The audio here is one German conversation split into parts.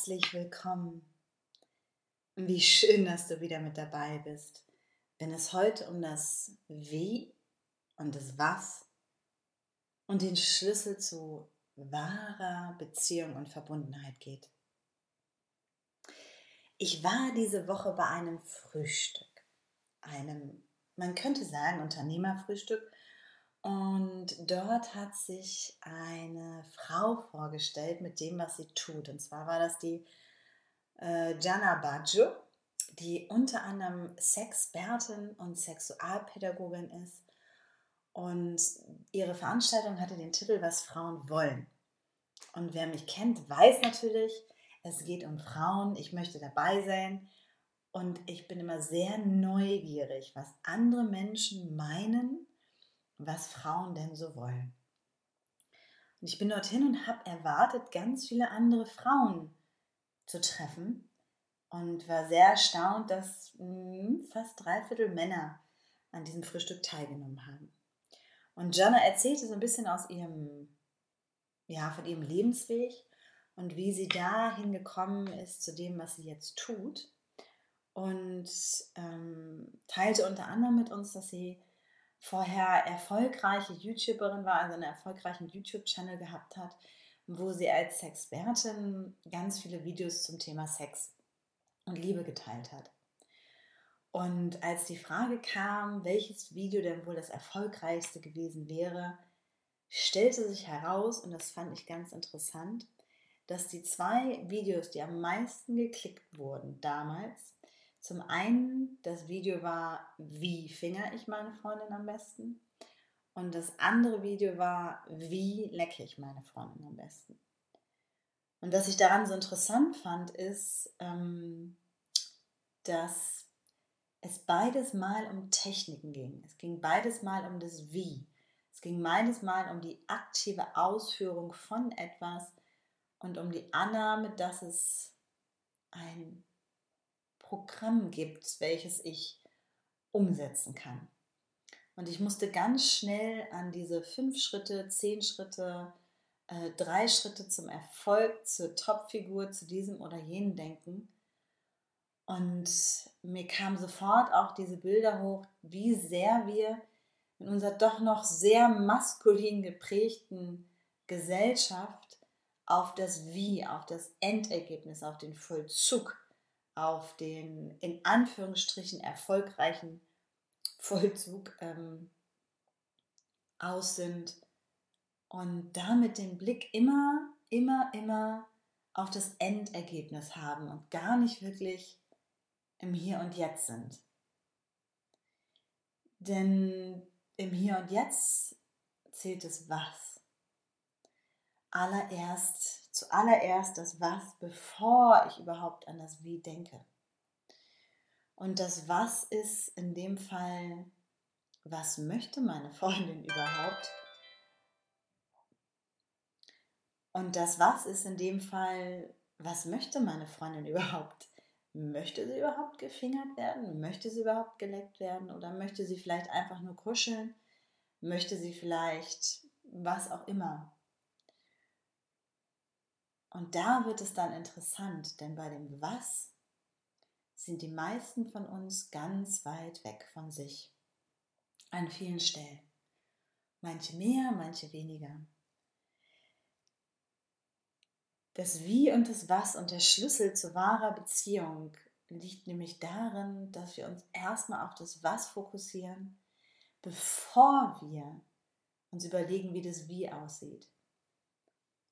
Herzlich willkommen. Wie schön, dass du wieder mit dabei bist, wenn es heute um das Wie und das Was und den Schlüssel zu wahrer Beziehung und Verbundenheit geht. Ich war diese Woche bei einem Frühstück, einem, man könnte sagen, Unternehmerfrühstück. Und dort hat sich eine Frau vorgestellt mit dem, was sie tut. Und zwar war das die äh, Jana Baggio, die unter anderem Sexpertin und Sexualpädagogin ist. Und ihre Veranstaltung hatte den Titel Was Frauen wollen. Und wer mich kennt, weiß natürlich, es geht um Frauen. Ich möchte dabei sein. Und ich bin immer sehr neugierig, was andere Menschen meinen was Frauen denn so wollen. Und ich bin dorthin und habe erwartet, ganz viele andere Frauen zu treffen und war sehr erstaunt, dass mh, hm, fast drei Viertel Männer an diesem Frühstück teilgenommen haben. Und Jana erzählte so ein bisschen aus ihrem, ja, von ihrem Lebensweg und wie sie dahin gekommen ist zu dem, was sie jetzt tut. Und ähm, teilte unter anderem mit uns, dass sie vorher erfolgreiche YouTuberin war, also einen erfolgreichen YouTube-Channel gehabt hat, wo sie als Sexpertin ganz viele Videos zum Thema Sex und Liebe geteilt hat. Und als die Frage kam, welches Video denn wohl das erfolgreichste gewesen wäre, stellte sich heraus, und das fand ich ganz interessant, dass die zwei Videos, die am meisten geklickt wurden damals, zum einen, das Video war, wie finger ich meine Freundin am besten? Und das andere Video war, wie lecke ich meine Freundin am besten? Und was ich daran so interessant fand, ist, ähm, dass es beides mal um Techniken ging. Es ging beides mal um das Wie. Es ging beides mal um die aktive Ausführung von etwas und um die Annahme, dass es ein Programm gibt, welches ich umsetzen kann. Und ich musste ganz schnell an diese fünf Schritte, zehn Schritte, äh, drei Schritte zum Erfolg, zur Topfigur, zu diesem oder jenem denken. Und mir kamen sofort auch diese Bilder hoch, wie sehr wir in unserer doch noch sehr maskulin geprägten Gesellschaft auf das Wie, auf das Endergebnis, auf den Vollzug auf den in Anführungsstrichen erfolgreichen Vollzug ähm, aus sind und damit den Blick immer, immer, immer auf das Endergebnis haben und gar nicht wirklich im Hier und Jetzt sind. Denn im Hier und Jetzt zählt es was. Allererst zuallererst das Was, bevor ich überhaupt an das Wie denke. Und das Was ist in dem Fall, was möchte meine Freundin überhaupt? Und das Was ist in dem Fall, was möchte meine Freundin überhaupt? Möchte sie überhaupt gefingert werden? Möchte sie überhaupt geleckt werden? Oder möchte sie vielleicht einfach nur kuscheln? Möchte sie vielleicht was auch immer? Und da wird es dann interessant, denn bei dem Was sind die meisten von uns ganz weit weg von sich. An vielen Stellen. Manche mehr, manche weniger. Das Wie und das Was und der Schlüssel zu wahrer Beziehung liegt nämlich darin, dass wir uns erstmal auf das Was fokussieren, bevor wir uns überlegen, wie das Wie aussieht.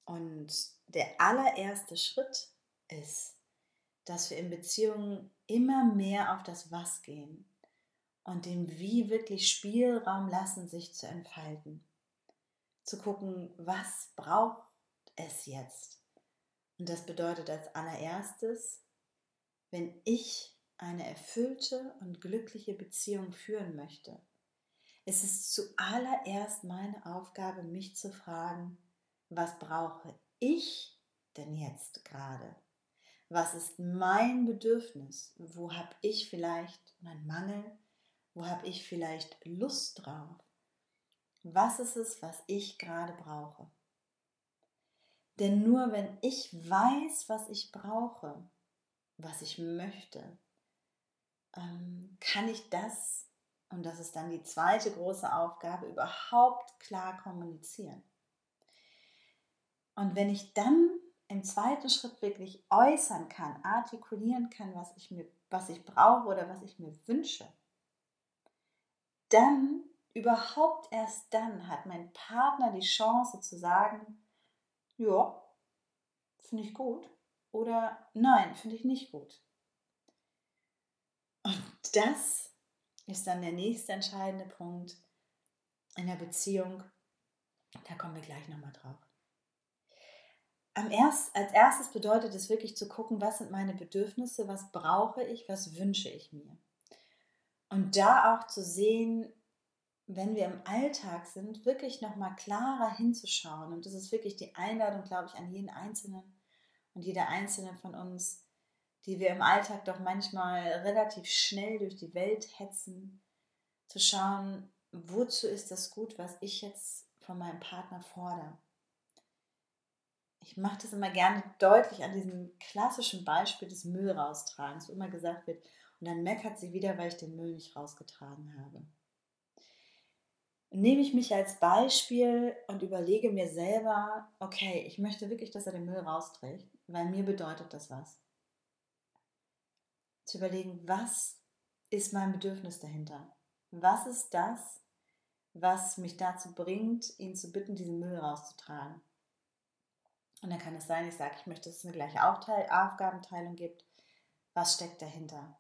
Und der allererste Schritt ist, dass wir in Beziehungen immer mehr auf das Was gehen und dem Wie wirklich Spielraum lassen, sich zu entfalten. Zu gucken, was braucht es jetzt? Und das bedeutet als allererstes, wenn ich eine erfüllte und glückliche Beziehung führen möchte, es ist zuallererst meine Aufgabe, mich zu fragen, was brauche ich denn jetzt gerade? Was ist mein Bedürfnis? Wo habe ich vielleicht meinen Mangel? Wo habe ich vielleicht Lust drauf? Was ist es, was ich gerade brauche? Denn nur wenn ich weiß, was ich brauche, was ich möchte, ähm, kann ich das, und das ist dann die zweite große Aufgabe, überhaupt klar kommunizieren. Und wenn ich dann im zweiten Schritt wirklich äußern kann, artikulieren kann, was ich mir, was ich brauche oder was ich mir wünsche, dann, überhaupt erst dann, hat mein Partner die Chance zu sagen, ja, finde ich gut oder nein, finde ich nicht gut. Und das ist dann der nächste entscheidende Punkt in der Beziehung. Da kommen wir gleich nochmal drauf. Erst, als erstes bedeutet es wirklich zu gucken, was sind meine Bedürfnisse, was brauche ich, was wünsche ich mir. Und da auch zu sehen, wenn wir im Alltag sind, wirklich nochmal klarer hinzuschauen. Und das ist wirklich die Einladung, glaube ich, an jeden Einzelnen und jeder Einzelne von uns, die wir im Alltag doch manchmal relativ schnell durch die Welt hetzen, zu schauen, wozu ist das gut, was ich jetzt von meinem Partner fordere. Ich mache das immer gerne deutlich an diesem klassischen Beispiel des Müll raustragens, wo immer gesagt wird, und dann meckert sie wieder, weil ich den Müll nicht rausgetragen habe nehme ich mich als Beispiel und überlege mir selber, okay, ich möchte wirklich, dass er den Müll rausträgt, weil mir bedeutet das was. Zu überlegen, was ist mein Bedürfnis dahinter? Was ist das, was mich dazu bringt, ihn zu bitten, diesen Müll rauszutragen? Und dann kann es sein, ich sage, ich möchte, dass es eine gleiche Aufgabenteilung gibt. Was steckt dahinter?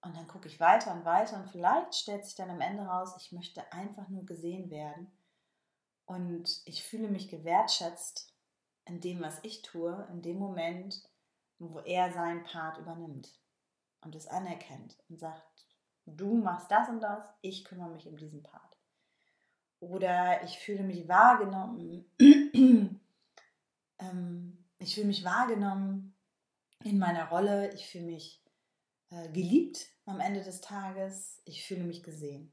Und dann gucke ich weiter und weiter und vielleicht stellt sich dann am Ende raus, ich möchte einfach nur gesehen werden und ich fühle mich gewertschätzt in dem, was ich tue, in dem Moment, wo er seinen Part übernimmt und es anerkennt und sagt, du machst das und das, ich kümmere mich um diesen Part. Oder ich fühle mich wahrgenommen, ähm, ich fühle mich wahrgenommen in meiner Rolle, ich fühle mich äh, geliebt am Ende des Tages, ich fühle mich gesehen.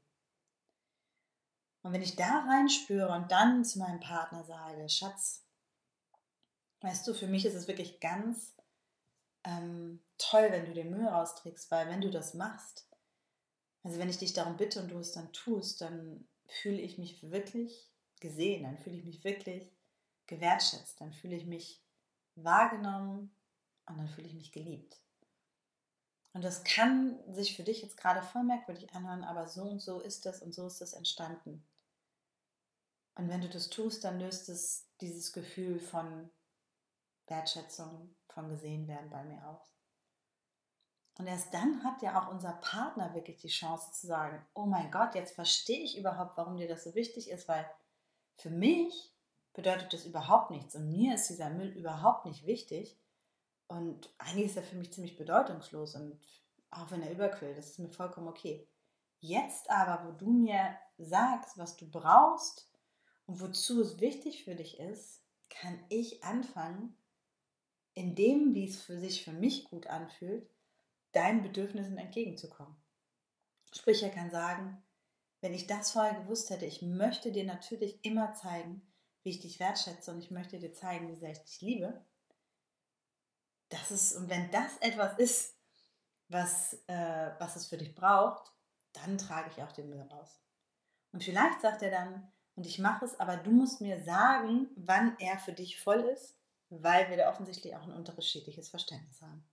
Und wenn ich da reinspüre und dann zu meinem Partner sage, Schatz, weißt du, für mich ist es wirklich ganz ähm, toll, wenn du den Müll rausträgst, weil wenn du das machst, also wenn ich dich darum bitte und du es dann tust, dann fühle ich mich wirklich gesehen, dann fühle ich mich wirklich gewertschätzt, dann fühle ich mich wahrgenommen und dann fühle ich mich geliebt. Und das kann sich für dich jetzt gerade voll merkwürdig anhören, aber so und so ist das und so ist das entstanden. Und wenn du das tust, dann löst es dieses Gefühl von Wertschätzung, von gesehen werden bei mir aus. Und erst dann hat ja auch unser Partner wirklich die Chance zu sagen, oh mein Gott, jetzt verstehe ich überhaupt, warum dir das so wichtig ist, weil für mich bedeutet das überhaupt nichts und mir ist dieser Müll überhaupt nicht wichtig. Und eigentlich ist er für mich ziemlich bedeutungslos und auch wenn er überquillt, das ist mir vollkommen okay. Jetzt aber, wo du mir sagst, was du brauchst und wozu es wichtig für dich ist, kann ich anfangen, in dem, wie es für sich für mich gut anfühlt, deinen Bedürfnissen entgegenzukommen. Sprich, er kann sagen, wenn ich das vorher gewusst hätte, ich möchte dir natürlich immer zeigen, wie ich dich wertschätze und ich möchte dir zeigen, wie sehr ich dich liebe, das ist, und wenn das etwas ist, was, äh, was es für dich braucht, dann trage ich auch den Müll raus. Und vielleicht sagt er dann, und ich mache es, aber du musst mir sagen, wann er für dich voll ist, weil wir da offensichtlich auch ein unterschiedliches Verständnis haben.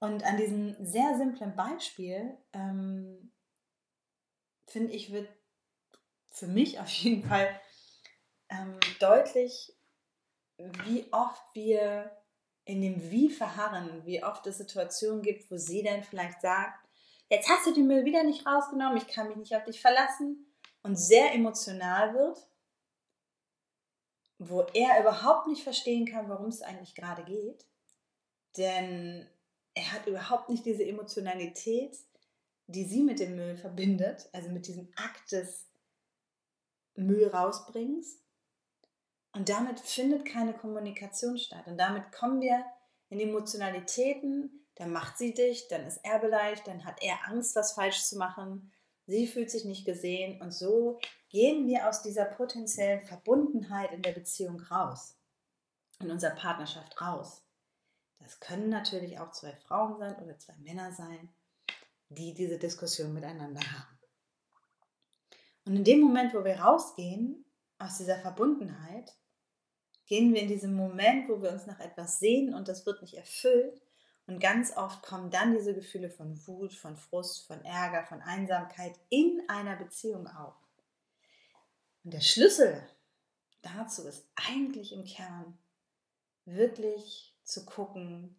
Und an diesem sehr simplen Beispiel, ähm, finde ich, wird für mich auf jeden Fall ähm, deutlich, wie oft wir in dem Wie verharren, wie oft es Situationen gibt, wo sie dann vielleicht sagt, jetzt hast du den Müll wieder nicht rausgenommen, ich kann mich nicht auf dich verlassen und sehr emotional wird wo er überhaupt nicht verstehen kann, worum es eigentlich gerade geht. Denn er hat überhaupt nicht diese Emotionalität, die sie mit dem Müll verbindet, also mit diesem Akt des Müll rausbringens. Und damit findet keine Kommunikation statt. Und damit kommen wir in Emotionalitäten, dann macht sie dich, dann ist er beleidigt, dann hat er Angst, was falsch zu machen. Sie fühlt sich nicht gesehen und so gehen wir aus dieser potenziellen Verbundenheit in der Beziehung raus, in unserer Partnerschaft raus. Das können natürlich auch zwei Frauen sein oder zwei Männer sein, die diese Diskussion miteinander haben. Und in dem Moment, wo wir rausgehen aus dieser Verbundenheit, gehen wir in diesem Moment, wo wir uns nach etwas sehen und das wird nicht erfüllt. Und ganz oft kommen dann diese Gefühle von Wut, von Frust, von Ärger, von Einsamkeit in einer Beziehung auf. Und der Schlüssel dazu ist eigentlich im Kern wirklich zu gucken,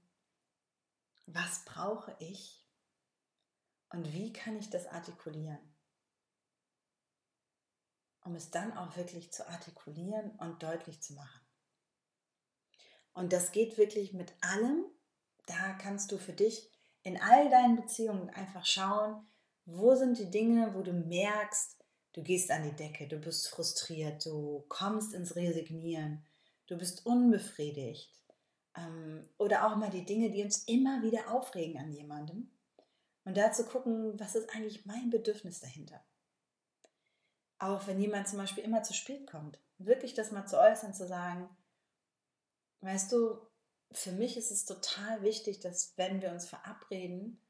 was brauche ich und wie kann ich das artikulieren um es dann auch wirklich zu artikulieren und deutlich zu machen. Und das geht wirklich mit allem. Da kannst du für dich in all deinen Beziehungen einfach schauen, wo sind die Dinge, wo du merkst, du gehst an die Decke, du bist frustriert, du kommst ins Resignieren, du bist unbefriedigt. Ähm, oder auch mal die Dinge, die uns immer wieder aufregen an jemandem. Und da zu gucken, was ist eigentlich mein Bedürfnis dahinter? Auch wenn jemand zum Beispiel immer zu spät kommt, wirklich das mal zu äußern, zu sagen, weißt du, für mich ist es total wichtig, dass wenn wir uns verabreden,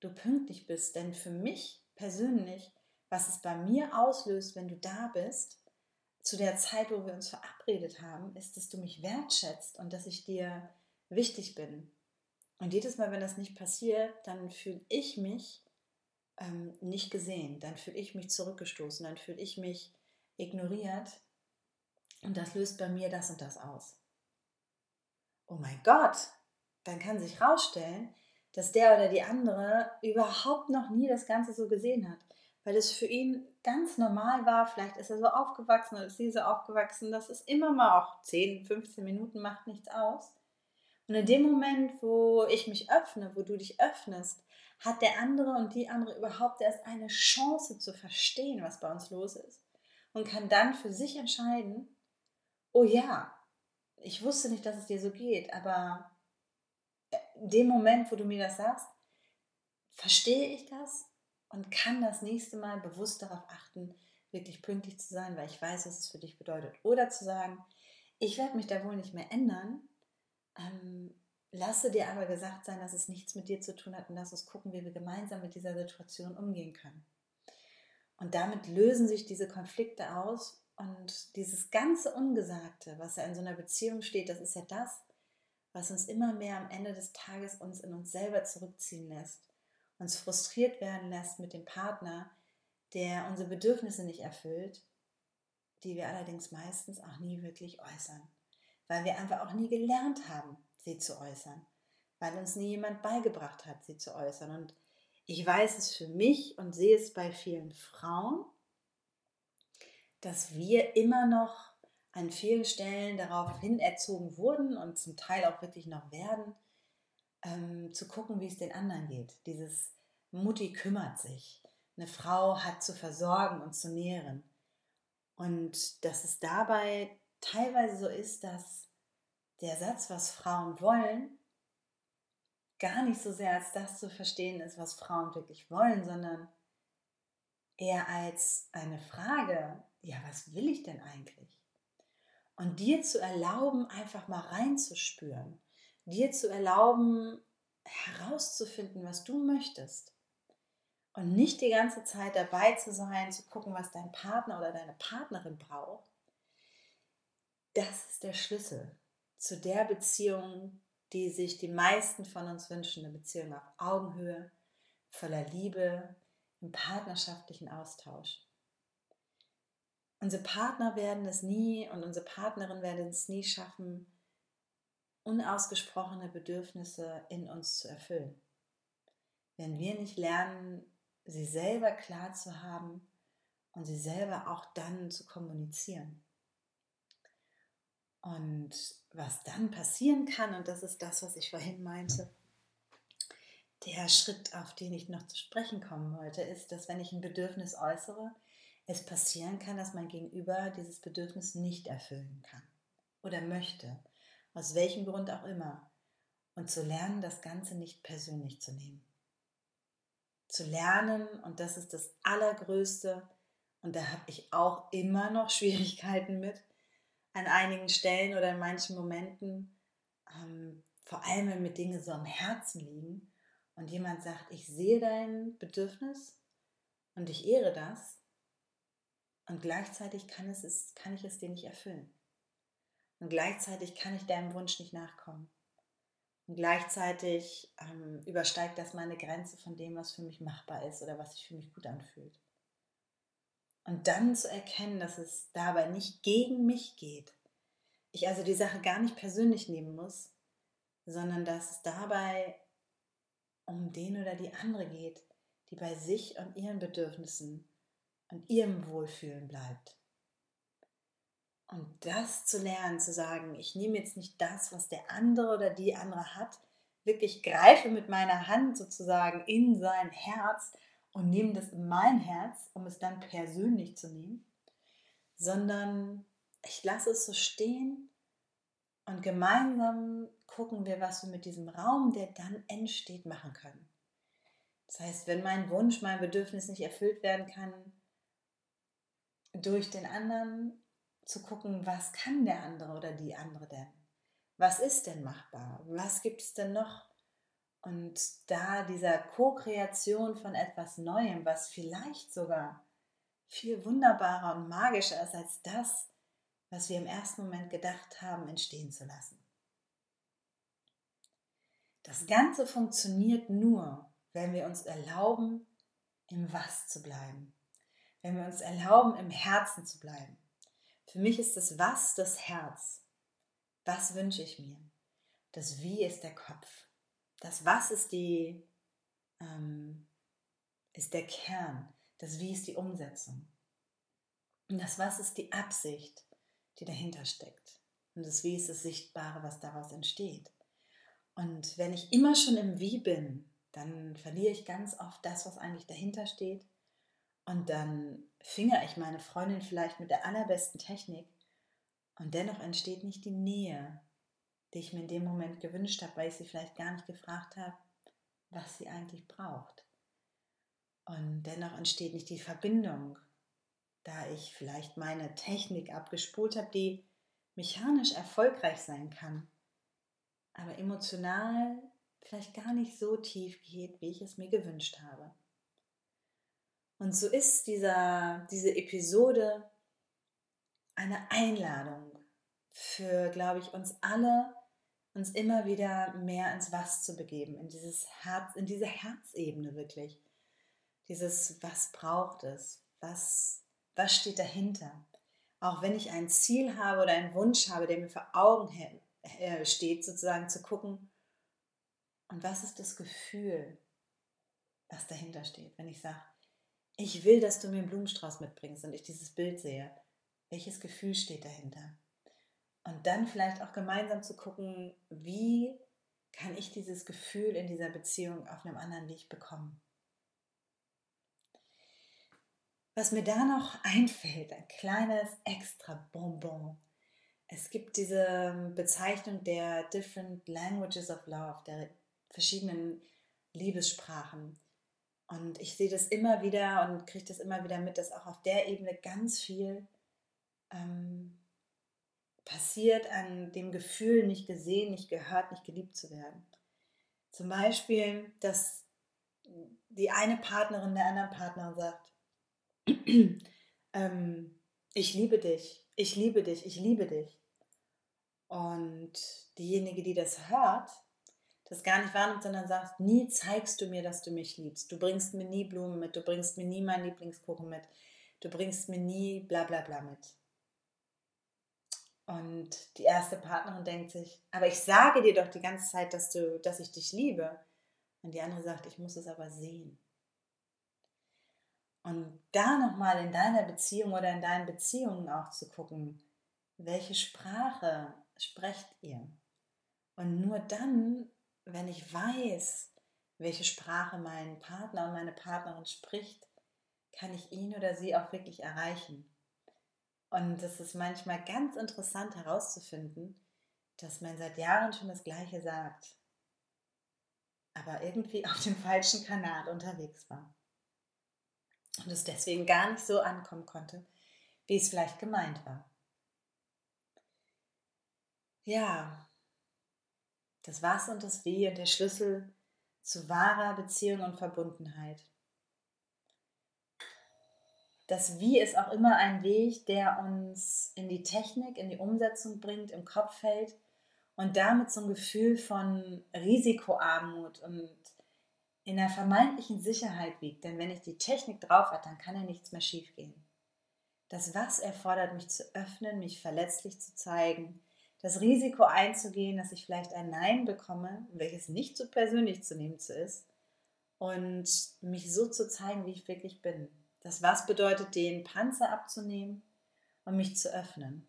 du pünktlich bist. Denn für mich persönlich, was es bei mir auslöst, wenn du da bist, zu der Zeit, wo wir uns verabredet haben, ist, dass du mich wertschätzt und dass ich dir wichtig bin. Und jedes Mal, wenn das nicht passiert, dann fühle ich mich ähm, nicht gesehen, dann fühle ich mich zurückgestoßen, dann fühle ich mich ignoriert und das löst bei mir das und das aus. Oh mein Gott, dann kann sich herausstellen, dass der oder die andere überhaupt noch nie das Ganze so gesehen hat, weil es für ihn ganz normal war. Vielleicht ist er so aufgewachsen oder ist sie so aufgewachsen, dass es immer mal auch 10, 15 Minuten macht nichts aus. Und in dem Moment, wo ich mich öffne, wo du dich öffnest, hat der andere und die andere überhaupt erst eine Chance zu verstehen, was bei uns los ist. Und kann dann für sich entscheiden, oh ja, ich wusste nicht, dass es dir so geht, aber in dem Moment, wo du mir das sagst, verstehe ich das und kann das nächste Mal bewusst darauf achten, wirklich pünktlich zu sein, weil ich weiß, was es für dich bedeutet. Oder zu sagen, ich werde mich da wohl nicht mehr ändern, ähm, Lasse dir aber gesagt sein, dass es nichts mit dir zu tun hat und lass uns gucken, wie wir gemeinsam mit dieser Situation umgehen können. Und damit lösen sich diese Konflikte aus und dieses ganze Ungesagte, was ja in so einer Beziehung steht, das ist ja das, was uns immer mehr am Ende des Tages uns in uns selber zurückziehen lässt, uns frustriert werden lässt mit dem Partner, der unsere Bedürfnisse nicht erfüllt, die wir allerdings meistens auch nie wirklich äußern, weil wir einfach auch nie gelernt haben, sie zu äußern, weil uns nie jemand beigebracht hat, sie zu äußern. Und ich weiß es für mich und sehe es bei vielen Frauen, dass wir immer noch an vielen Stellen darauf hin erzogen wurden und zum Teil auch wirklich noch werden, ähm, zu gucken, wie es den anderen geht. Dieses Mutti kümmert sich. Eine Frau hat zu versorgen und zu nähren. Und dass es dabei teilweise so ist, dass der Satz, was Frauen wollen, gar nicht so sehr als das zu verstehen ist, was Frauen wirklich wollen, sondern eher als eine Frage, ja, was will ich denn eigentlich? Und dir zu erlauben, einfach mal reinzuspüren, dir zu erlauben, herauszufinden, was du möchtest. Und nicht die ganze Zeit dabei zu sein, zu gucken, was dein Partner oder deine Partnerin braucht. Das ist der Schlüssel zu der Beziehung, die sich die meisten von uns wünschen, eine Beziehung auf Augenhöhe, voller Liebe, im partnerschaftlichen Austausch. Unsere Partner werden es nie und unsere Partnerin werden es nie schaffen, unausgesprochene Bedürfnisse in uns zu erfüllen. Wenn wir nicht lernen, sie selber klar zu haben und sie selber auch dann zu kommunizieren. Und was dann passieren kann, und das ist das, was ich vorhin meinte, der Schritt, auf den ich noch zu sprechen kommen wollte, ist, dass wenn ich ein Bedürfnis äußere, es passieren kann, dass mein Gegenüber dieses Bedürfnis nicht erfüllen kann oder möchte, aus welchem Grund auch immer. Und zu lernen, das Ganze nicht persönlich zu nehmen. Zu lernen, und das ist das Allergrößte, und da habe ich auch immer noch Schwierigkeiten mit, an einigen Stellen oder in manchen Momenten, ähm, vor allem wenn mir Dinge so am Herzen liegen und jemand sagt, ich sehe dein Bedürfnis und ich ehre das und gleichzeitig kann, es, kann ich es dir nicht erfüllen. Und gleichzeitig kann ich deinem Wunsch nicht nachkommen. Und gleichzeitig ähm, übersteigt das meine Grenze von dem, was für mich machbar ist oder was sich für mich gut anfühlt. Und dann zu erkennen, dass es dabei nicht gegen mich geht. Ich also die Sache gar nicht persönlich nehmen muss, sondern dass es dabei um den oder die andere geht, die bei sich und ihren Bedürfnissen und ihrem Wohlfühlen bleibt. Und das zu lernen, zu sagen, ich nehme jetzt nicht das, was der andere oder die andere hat, wirklich greife mit meiner Hand sozusagen in sein Herz und nehme das in mein Herz, um es dann persönlich zu nehmen, sondern ich lasse es so stehen und gemeinsam gucken wir, was wir mit diesem Raum, der dann entsteht, machen können. Das heißt, wenn mein Wunsch, mein Bedürfnis nicht erfüllt werden kann, durch den anderen zu gucken, was kann der andere oder die andere denn? Was ist denn machbar? Was gibt es denn noch? Und da dieser Co-Kreation von etwas Neuem, was vielleicht sogar viel wunderbarer und magischer ist als das, was wir im ersten Moment gedacht haben, entstehen zu lassen. Das Ganze funktioniert nur, wenn wir uns erlauben, im Was zu bleiben. Wenn wir uns erlauben, im Herzen zu bleiben. Für mich ist das Was das Herz. Was wünsche ich mir? Das Wie ist der Kopf. Das Was ist die ähm, ist der Kern. Das Wie ist die Umsetzung. Und das Was ist die Absicht, die dahinter steckt. Und das Wie ist das Sichtbare, was daraus entsteht. Und wenn ich immer schon im Wie bin, dann verliere ich ganz oft das, was eigentlich dahinter steht und dann fingere ich meine Freundin vielleicht mit der allerbesten Technik und dennoch entsteht nicht die Nähe, die ich mir in dem Moment gewünscht habe, weil ich sie vielleicht gar nicht gefragt habe, was sie eigentlich braucht. Und dennoch entsteht nicht die Verbindung, da ich vielleicht meine Technik abgespult habe, die mechanisch erfolgreich sein kann, aber emotional vielleicht gar nicht so tief geht, wie ich es mir gewünscht habe. Und so ist dieser, diese Episode eine Einladung für, glaube ich, uns alle, uns immer wieder mehr ins Was zu begeben, in dieses Herz, in diese Herzebene wirklich. Dieses, was braucht es? Was, was steht dahinter? Auch wenn ich ein Ziel habe oder einen Wunsch habe, der mir vor Augen steht, sozusagen zu gucken, und was ist das Gefühl, was dahinter steht, wenn ich sage, ich will, dass du mir einen Blumenstrauß mitbringst und ich dieses Bild sehe. Welches Gefühl steht dahinter? Und dann vielleicht auch gemeinsam zu gucken, wie kann ich dieses Gefühl in dieser Beziehung auf einem anderen Weg bekommen. Was mir da noch einfällt, ein kleines extra Bonbon. Es gibt diese Bezeichnung der Different Languages of Love, der verschiedenen Liebessprachen. Und ich sehe das immer wieder und kriege das immer wieder mit, dass auch auf der Ebene ganz viel ähm, passiert an dem Gefühl, nicht gesehen, nicht gehört, nicht geliebt zu werden. Zum Beispiel, dass die eine Partnerin der anderen Partnerin sagt, ähm, ich liebe dich, ich liebe dich, ich liebe dich. Und diejenige, die das hört, das gar nicht wahrnimmt, sondern sagst, nie zeigst du mir, dass du mich liebst. Du bringst mir nie Blumen mit, du bringst mir nie meinen Lieblingskuchen mit, du bringst mir nie bla bla bla mit. Und die erste Partnerin denkt sich, aber ich sage dir doch die ganze Zeit, dass, du, dass ich dich liebe. Und die andere sagt, ich muss es aber sehen. Und da nochmal in deiner Beziehung oder in deinen Beziehungen auch zu gucken, welche Sprache sprecht ihr? Und nur dann, wenn ich weiß, welche Sprache mein Partner und meine Partnerin spricht, kann ich ihn oder sie auch wirklich erreichen. Und es ist manchmal ganz interessant herauszufinden, dass man seit Jahren schon das Gleiche sagt, aber irgendwie auf dem falschen Kanal unterwegs war. Und es deswegen gar nicht so ankommen konnte, wie es vielleicht gemeint war. Ja, das Was und das Wie und der Schlüssel zu wahrer Beziehung und Verbundenheit. Das Wie ist auch immer ein Weg, der uns in die Technik, in die Umsetzung bringt, im Kopf hält und damit so ein Gefühl von Risikoarmut und in der vermeintlichen Sicherheit wiegt. Denn wenn ich die Technik drauf habe, dann kann ja nichts mehr schiefgehen. Das Was erfordert mich zu öffnen, mich verletzlich zu zeigen, das Risiko einzugehen, dass ich vielleicht ein Nein bekomme, welches nicht so persönlich zu nehmen ist, und mich so zu zeigen, wie ich wirklich bin. Das Was bedeutet, den Panzer abzunehmen und mich zu öffnen.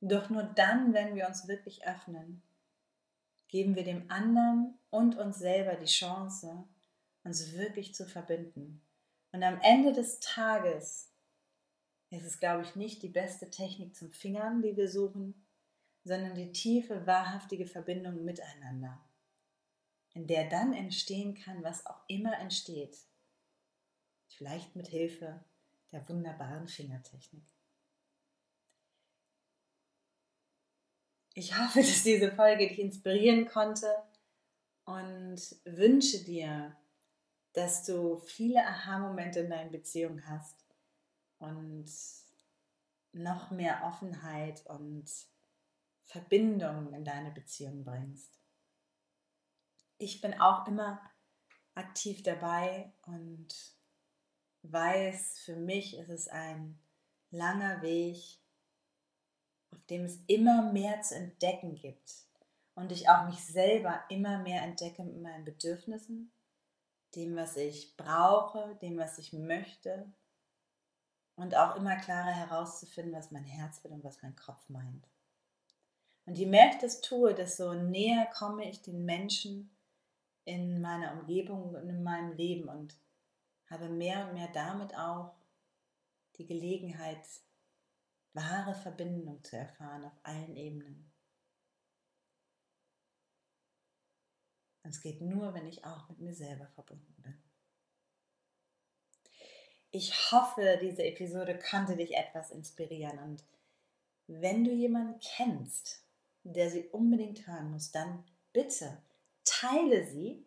Doch nur dann, wenn wir uns wirklich öffnen, geben wir dem anderen und uns selber die Chance, uns wirklich zu verbinden. Und am Ende des Tages es ist, glaube ich, nicht die beste Technik zum Fingern, die wir suchen, sondern die tiefe, wahrhaftige Verbindung miteinander, in der dann entstehen kann, was auch immer entsteht. Vielleicht mit Hilfe der wunderbaren Fingertechnik. Ich hoffe, dass diese Folge dich inspirieren konnte und wünsche dir, dass du viele Aha-Momente in deinen Beziehungen hast und noch mehr Offenheit und Verbindung in deine Beziehung bringst. Ich bin auch immer aktiv dabei und weiß, für mich ist es ein langer Weg, auf dem es immer mehr zu entdecken gibt. Und ich auch mich selber immer mehr entdecke mit meinen Bedürfnissen, dem, was ich brauche, dem, was ich möchte. Und auch immer klarer herauszufinden, was mein Herz will und was mein Kopf meint. Und je mehr ich das tue, desto näher komme ich den Menschen in meiner Umgebung und in meinem Leben. Und habe mehr und mehr damit auch die Gelegenheit, wahre Verbindung zu erfahren auf allen Ebenen. Und es geht nur, wenn ich auch mit mir selber verbunden bin. Ich hoffe, diese Episode konnte dich etwas inspirieren und wenn du jemanden kennst, der sie unbedingt hören muss, dann bitte teile sie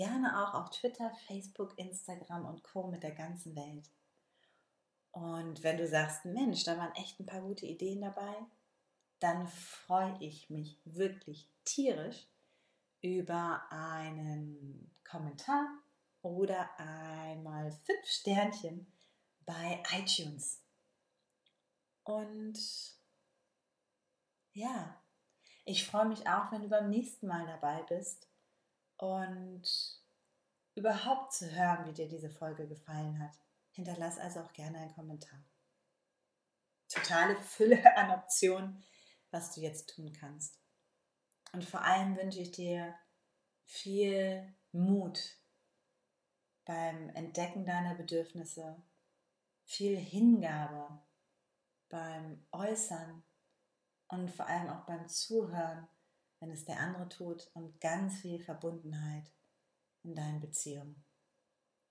gerne auch auf Twitter, Facebook, Instagram und Co mit der ganzen Welt. Und wenn du sagst, Mensch, da waren echt ein paar gute Ideen dabei, dann freue ich mich wirklich tierisch über einen Kommentar oder einmal fünf Sternchen bei iTunes. Und ja, ich freue mich auch, wenn du beim nächsten Mal dabei bist und überhaupt zu hören, wie dir diese Folge gefallen hat. Hinterlass also auch gerne einen Kommentar. Totale Fülle an Optionen, was du jetzt tun kannst. Und vor allem wünsche ich dir viel Mut beim Entdecken deiner Bedürfnisse, viel Hingabe beim Äußern und vor allem auch beim Zuhören, wenn es der andere tut und ganz viel Verbundenheit in deinen Beziehungen.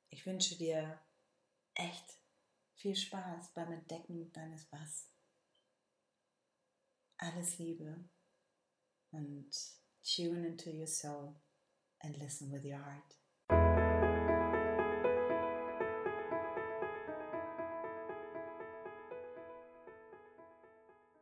Ich wünsche dir echt viel Spaß beim Entdecken deines Was. Alles Liebe und tune into your soul and listen with your heart.